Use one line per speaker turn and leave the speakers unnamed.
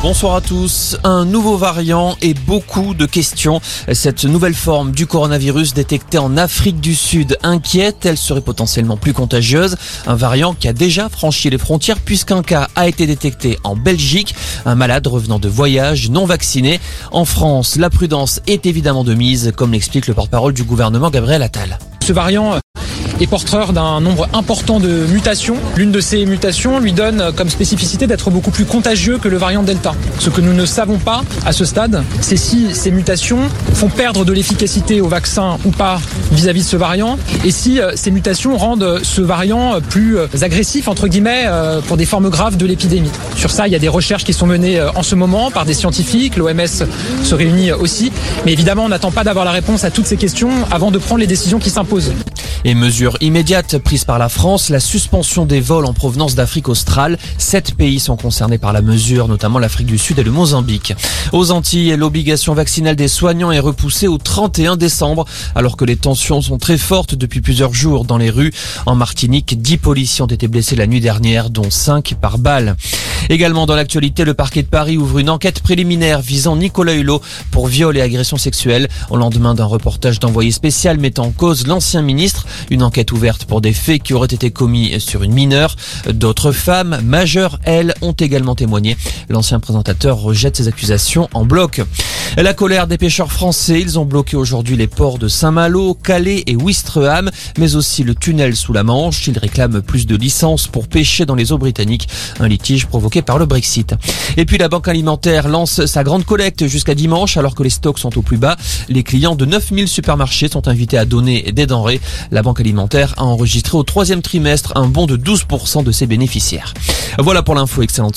Bonsoir à tous. Un nouveau variant et beaucoup de questions. Cette nouvelle forme du coronavirus détectée en Afrique du Sud inquiète. Elle serait potentiellement plus contagieuse. Un variant qui a déjà franchi les frontières puisqu'un cas a été détecté en Belgique. Un malade revenant de voyage non vacciné. En France, la prudence est évidemment de mise, comme l'explique le porte-parole du gouvernement Gabriel Attal.
Ce variant est porteur d'un nombre important de mutations. L'une de ces mutations lui donne comme spécificité d'être beaucoup plus contagieux que le variant Delta. Ce que nous ne savons pas à ce stade, c'est si ces mutations font perdre de l'efficacité au vaccin ou pas vis-à-vis de ce variant, et si euh, ces mutations rendent ce variant plus euh, agressif, entre guillemets, euh, pour des formes graves de l'épidémie. Sur ça, il y a des recherches qui sont menées en ce moment par des scientifiques, l'OMS se réunit aussi, mais évidemment, on n'attend pas d'avoir la réponse à toutes ces questions avant de prendre les décisions qui s'imposent.
Et immédiate prise par la France, la suspension des vols en provenance d'Afrique australe. Sept pays sont concernés par la mesure, notamment l'Afrique du Sud et le Mozambique. Aux Antilles, l'obligation vaccinale des soignants est repoussée au 31 décembre, alors que les tensions sont très fortes depuis plusieurs jours dans les rues. En Martinique, 10 policiers ont été blessés la nuit dernière, dont 5 par balle. Également dans l'actualité, le parquet de Paris ouvre une enquête préliminaire visant Nicolas Hulot pour viol et agression sexuelle au lendemain d'un reportage d'envoyé spécial mettant en cause l'ancien ministre. Une enquête ouverte pour des faits qui auraient été commis sur une mineure. D'autres femmes majeures, elles, ont également témoigné. L'ancien présentateur rejette ces accusations en bloc. La colère des pêcheurs français, ils ont bloqué aujourd'hui les ports de Saint-Malo, Calais et Ouistreham, mais aussi le tunnel sous la Manche. Ils réclament plus de licences pour pêcher dans les eaux britanniques, un litige provoqué par le Brexit. Et puis la Banque alimentaire lance sa grande collecte jusqu'à dimanche alors que les stocks sont au plus bas. Les clients de 9000 supermarchés sont invités à donner des denrées. La Banque alimentaire a enregistré au troisième trimestre un bond de 12% de ses bénéficiaires. Voilà pour l'info excellente.